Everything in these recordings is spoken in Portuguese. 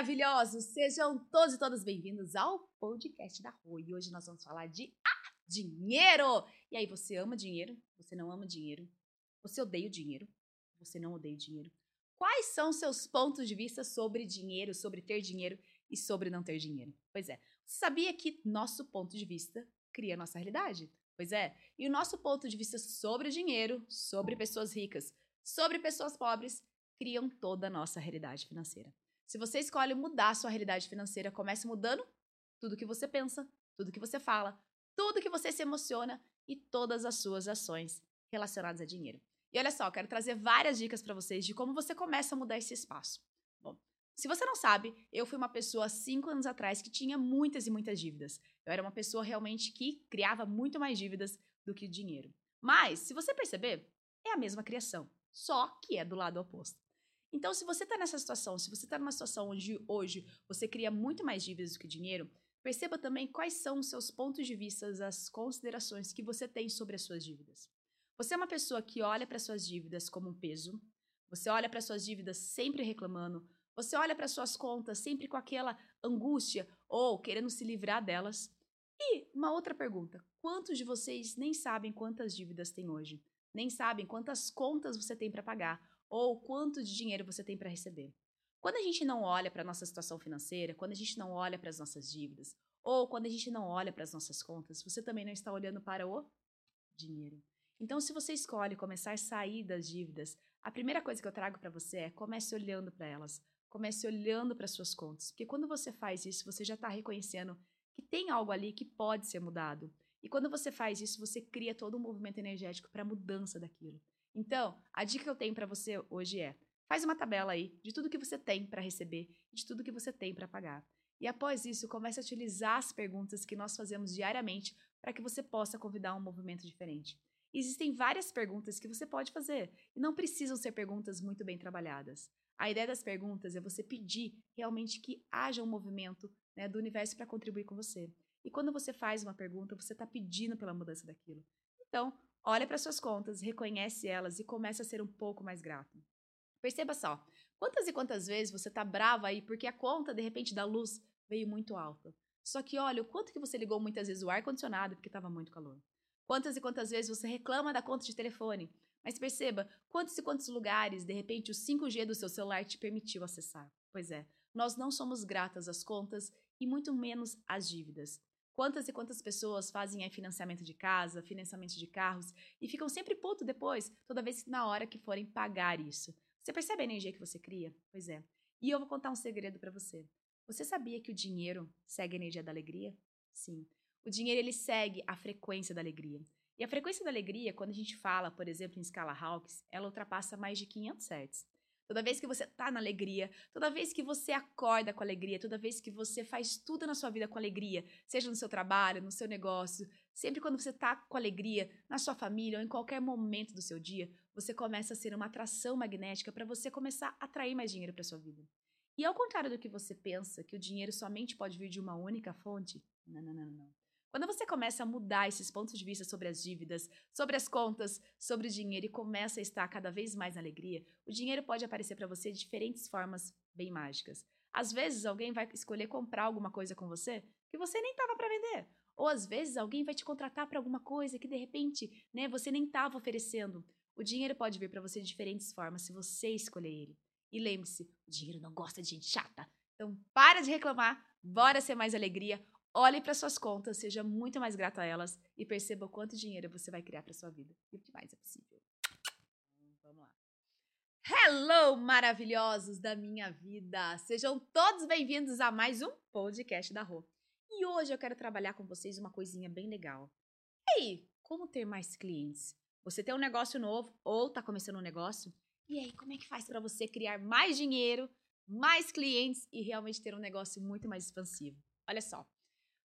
Maravilhosos! Sejam todos e todas bem-vindos ao podcast da Rua. E hoje nós vamos falar de ah, dinheiro! E aí, você ama dinheiro? Você não ama dinheiro? Você odeia o dinheiro? Você não odeia o dinheiro? Quais são seus pontos de vista sobre dinheiro, sobre ter dinheiro e sobre não ter dinheiro? Pois é, sabia que nosso ponto de vista cria nossa realidade? Pois é, e o nosso ponto de vista sobre dinheiro, sobre pessoas ricas, sobre pessoas pobres, criam toda a nossa realidade financeira. Se você escolhe mudar sua realidade financeira, comece mudando tudo que você pensa, tudo que você fala, tudo que você se emociona e todas as suas ações relacionadas a dinheiro. E olha só, quero trazer várias dicas para vocês de como você começa a mudar esse espaço. Se você não sabe, eu fui uma pessoa cinco anos atrás que tinha muitas e muitas dívidas. Eu era uma pessoa realmente que criava muito mais dívidas do que dinheiro. Mas, se você perceber, é a mesma criação, só que é do lado oposto. Então, se você está nessa situação, se você está numa situação onde hoje você cria muito mais dívidas do que dinheiro, perceba também quais são os seus pontos de vista, as considerações que você tem sobre as suas dívidas. Você é uma pessoa que olha para suas dívidas como um peso, você olha para suas dívidas sempre reclamando, você olha para suas contas sempre com aquela angústia ou querendo se livrar delas. E uma outra pergunta: quantos de vocês nem sabem quantas dívidas tem hoje? Nem sabem quantas contas você tem para pagar? ou quanto de dinheiro você tem para receber. Quando a gente não olha para a nossa situação financeira, quando a gente não olha para as nossas dívidas, ou quando a gente não olha para as nossas contas, você também não está olhando para o dinheiro. Então, se você escolhe começar a sair das dívidas, a primeira coisa que eu trago para você é comece olhando para elas, comece olhando para suas contas, porque quando você faz isso, você já está reconhecendo que tem algo ali que pode ser mudado. E quando você faz isso, você cria todo um movimento energético para a mudança daquilo. Então, a dica que eu tenho para você hoje é: faz uma tabela aí de tudo que você tem para receber de tudo que você tem para pagar. E após isso, comece a utilizar as perguntas que nós fazemos diariamente para que você possa convidar um movimento diferente. existem várias perguntas que você pode fazer e não precisam ser perguntas muito bem trabalhadas. A ideia das perguntas é você pedir realmente que haja um movimento né, do universo para contribuir com você. E quando você faz uma pergunta, você está pedindo pela mudança daquilo. Então, Olha para suas contas, reconhece elas e comece a ser um pouco mais grato. Perceba só, quantas e quantas vezes você está brava aí porque a conta, de repente, da luz veio muito alta. Só que olha o quanto que você ligou muitas vezes o ar-condicionado porque estava muito calor. Quantas e quantas vezes você reclama da conta de telefone. Mas perceba, quantos e quantos lugares, de repente, o 5G do seu celular te permitiu acessar. Pois é, nós não somos gratas às contas e muito menos às dívidas. Quantas e quantas pessoas fazem financiamento de casa, financiamento de carros e ficam sempre puto depois, toda vez que na hora que forem pagar isso. Você percebe a energia que você cria? Pois é. E eu vou contar um segredo para você. Você sabia que o dinheiro segue a energia da alegria? Sim. O dinheiro ele segue a frequência da alegria. E a frequência da alegria, quando a gente fala, por exemplo, em escala Hawkes, ela ultrapassa mais de 500 Hz. Toda vez que você tá na alegria, toda vez que você acorda com alegria, toda vez que você faz tudo na sua vida com alegria, seja no seu trabalho, no seu negócio, sempre quando você tá com alegria, na sua família ou em qualquer momento do seu dia, você começa a ser uma atração magnética para você começar a atrair mais dinheiro para sua vida. E ao contrário do que você pensa, que o dinheiro somente pode vir de uma única fonte, não, não, não, não. Quando você começa a mudar esses pontos de vista sobre as dívidas, sobre as contas, sobre o dinheiro e começa a estar cada vez mais na alegria, o dinheiro pode aparecer para você de diferentes formas bem mágicas. Às vezes alguém vai escolher comprar alguma coisa com você que você nem estava para vender. Ou às vezes alguém vai te contratar para alguma coisa que de repente, né, você nem estava oferecendo. O dinheiro pode vir para você de diferentes formas se você escolher ele. E lembre-se, o dinheiro não gosta de gente chata. Então para de reclamar, bora ser mais alegria. Olhe para suas contas, seja muito mais grato a elas e perceba quanto dinheiro você vai criar para sua vida e o que mais é possível. Vamos lá. Hello, maravilhosos da minha vida! Sejam todos bem-vindos a mais um podcast da Rô. E hoje eu quero trabalhar com vocês uma coisinha bem legal. E aí, como ter mais clientes? Você tem um negócio novo ou está começando um negócio? E aí, como é que faz para você criar mais dinheiro, mais clientes e realmente ter um negócio muito mais expansivo? Olha só,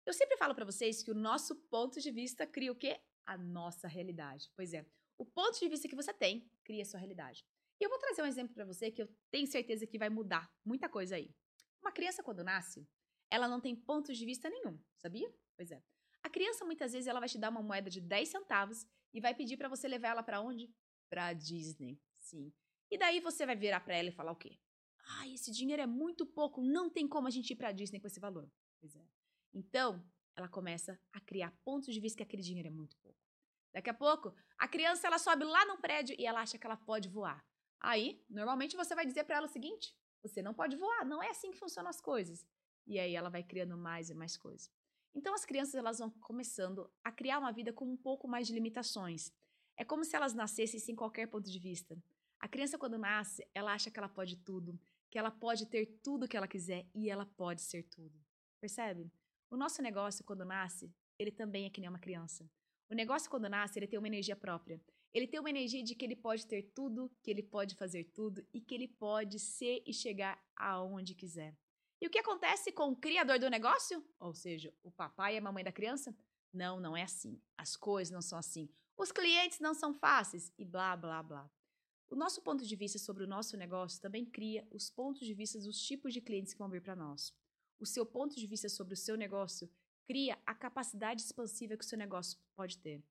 eu sempre falo para vocês que o nosso ponto de vista cria o quê? A nossa realidade. Pois é, o ponto de vista que você tem cria a sua realidade. E eu vou trazer um exemplo para você que eu tenho certeza que vai mudar muita coisa aí. Uma criança quando nasce, ela não tem ponto de vista nenhum, sabia? Pois é. A criança muitas vezes ela vai te dar uma moeda de 10 centavos e vai pedir para você levar ela para onde? Para Disney. Sim. E daí você vai virar para ela e falar o quê? Ah, esse dinheiro é muito pouco, não tem como a gente ir para Disney com esse valor. Pois é. Então, ela começa a criar pontos de vista que aquele dinheiro é muito pouco. Daqui a pouco, a criança ela sobe lá no prédio e ela acha que ela pode voar. Aí, normalmente você vai dizer para ela o seguinte: você não pode voar, não é assim que funcionam as coisas. E aí ela vai criando mais e mais coisas. Então as crianças elas vão começando a criar uma vida com um pouco mais de limitações. É como se elas nascessem sem qualquer ponto de vista. A criança quando nasce, ela acha que ela pode tudo, que ela pode ter tudo que ela quiser e ela pode ser tudo. Percebe? O nosso negócio quando nasce, ele também é que nem uma criança. O negócio quando nasce, ele tem uma energia própria. Ele tem uma energia de que ele pode ter tudo, que ele pode fazer tudo e que ele pode ser e chegar aonde quiser. E o que acontece com o criador do negócio? Ou seja, o papai e a mamãe da criança? Não, não é assim. As coisas não são assim. Os clientes não são fáceis e blá, blá, blá. O nosso ponto de vista sobre o nosso negócio também cria os pontos de vista dos tipos de clientes que vão vir para nós. O seu ponto de vista sobre o seu negócio cria a capacidade expansiva que o seu negócio pode ter.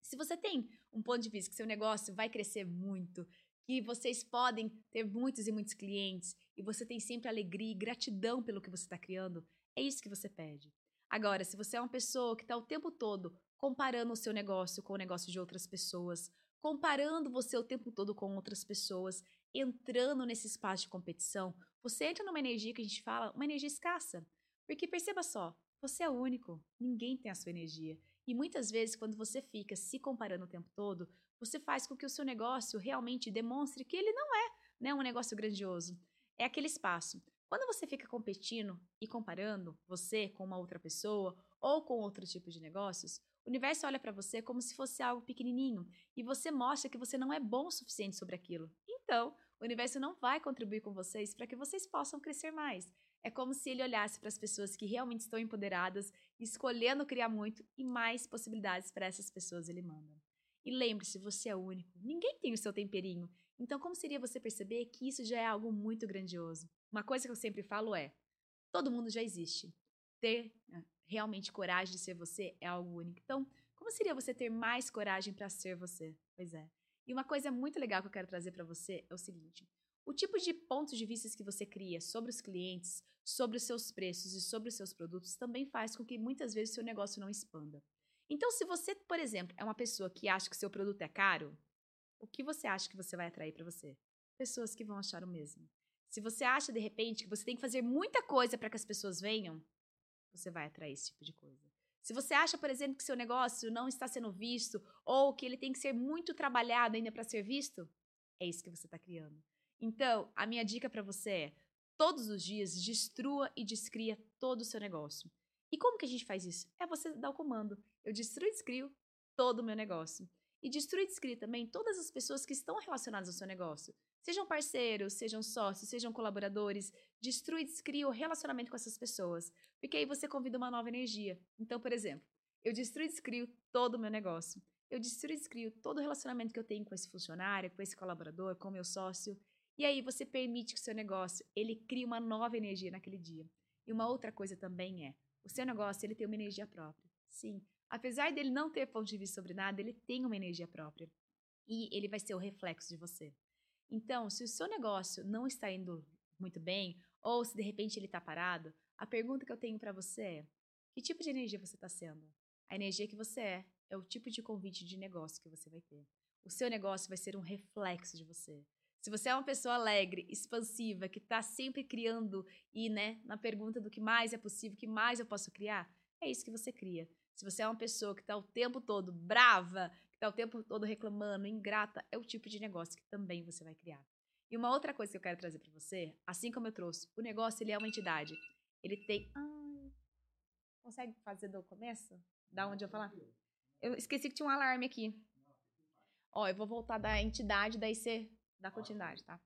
Se você tem um ponto de vista que seu negócio vai crescer muito, que vocês podem ter muitos e muitos clientes e você tem sempre alegria e gratidão pelo que você está criando, é isso que você pede. Agora, se você é uma pessoa que está o tempo todo comparando o seu negócio com o negócio de outras pessoas, comparando você o tempo todo com outras pessoas, entrando nesse espaço de competição, você entra numa energia que a gente fala, uma energia escassa. Porque perceba só, você é único, ninguém tem a sua energia. E muitas vezes, quando você fica se comparando o tempo todo, você faz com que o seu negócio realmente demonstre que ele não é né, um negócio grandioso. É aquele espaço. Quando você fica competindo e comparando você com uma outra pessoa ou com outro tipo de negócios, o universo olha para você como se fosse algo pequenininho e você mostra que você não é bom o suficiente sobre aquilo. Então, o universo não vai contribuir com vocês para que vocês possam crescer mais. É como se ele olhasse para as pessoas que realmente estão empoderadas, escolhendo criar muito e mais possibilidades para essas pessoas ele manda. E lembre-se, você é único. Ninguém tem o seu temperinho. Então, como seria você perceber que isso já é algo muito grandioso? Uma coisa que eu sempre falo é: todo mundo já existe. Ter né, realmente coragem de ser você é algo único. Então, como seria você ter mais coragem para ser você? Pois é. E uma coisa muito legal que eu quero trazer para você é o seguinte: o tipo de pontos de vista que você cria sobre os clientes, sobre os seus preços e sobre os seus produtos também faz com que muitas vezes seu negócio não expanda. Então, se você, por exemplo, é uma pessoa que acha que seu produto é caro, o que você acha que você vai atrair para você? Pessoas que vão achar o mesmo. Se você acha de repente que você tem que fazer muita coisa para que as pessoas venham, você vai atrair esse tipo de coisa. Se você acha, por exemplo, que seu negócio não está sendo visto ou que ele tem que ser muito trabalhado ainda para ser visto, é isso que você está criando. Então, a minha dica para você é: todos os dias destrua e descria todo o seu negócio. E como que a gente faz isso? É você dar o comando. Eu destruo e descrio todo o meu negócio. E destruir e descrio também todas as pessoas que estão relacionadas ao seu negócio. Sejam parceiros, sejam sócios, sejam colaboradores. Destrui e descria o relacionamento com essas pessoas. Porque aí você convida uma nova energia. Então, por exemplo, eu destruo e descrio todo o meu negócio. Eu destruo e descrio todo o relacionamento que eu tenho com esse funcionário, com esse colaborador, com o meu sócio. E aí você permite que o seu negócio, ele crie uma nova energia naquele dia. E uma outra coisa também é, o seu negócio, ele tem uma energia própria. Sim, apesar dele não ter ponto de vista sobre nada, ele tem uma energia própria. E ele vai ser o reflexo de você. Então, se o seu negócio não está indo muito bem, ou se de repente ele está parado, a pergunta que eu tenho para você é: que tipo de energia você está sendo? A energia que você é é o tipo de convite de negócio que você vai ter. O seu negócio vai ser um reflexo de você. Se você é uma pessoa alegre, expansiva, que está sempre criando e, né, na pergunta do que mais é possível, que mais eu posso criar, é isso que você cria. Se você é uma pessoa que está o tempo todo brava, que está o tempo todo reclamando, ingrata, é o tipo de negócio que também você vai criar. E uma outra coisa que eu quero trazer para você, assim como eu trouxe, o negócio ele é uma entidade. Ele tem. Ai, consegue fazer do começo? Da onde eu falar? Eu esqueci que tinha um alarme aqui. Ó, eu vou voltar da entidade, daí você Dá continuidade, tá?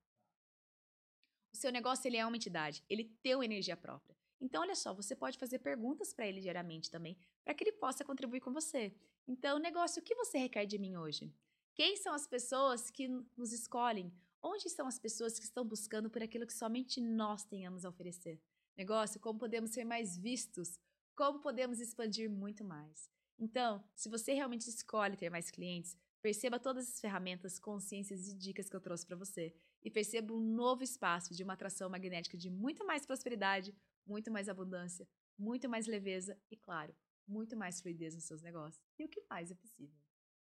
O seu negócio ele é uma entidade, ele tem energia própria. Então, olha só, você pode fazer perguntas para ele diariamente também, para que ele possa contribuir com você. Então, negócio, o que você requer de mim hoje? Quem são as pessoas que nos escolhem? Onde estão as pessoas que estão buscando por aquilo que somente nós tenhamos a oferecer? negócio, como podemos ser mais vistos, como podemos expandir muito mais. Então, se você realmente escolhe ter mais clientes, perceba todas as ferramentas, consciências e dicas que eu trouxe para você e perceba um novo espaço de uma atração magnética de muito mais prosperidade, muito mais abundância, muito mais leveza e, claro, muito mais fluidez nos seus negócios. E o que mais é possível?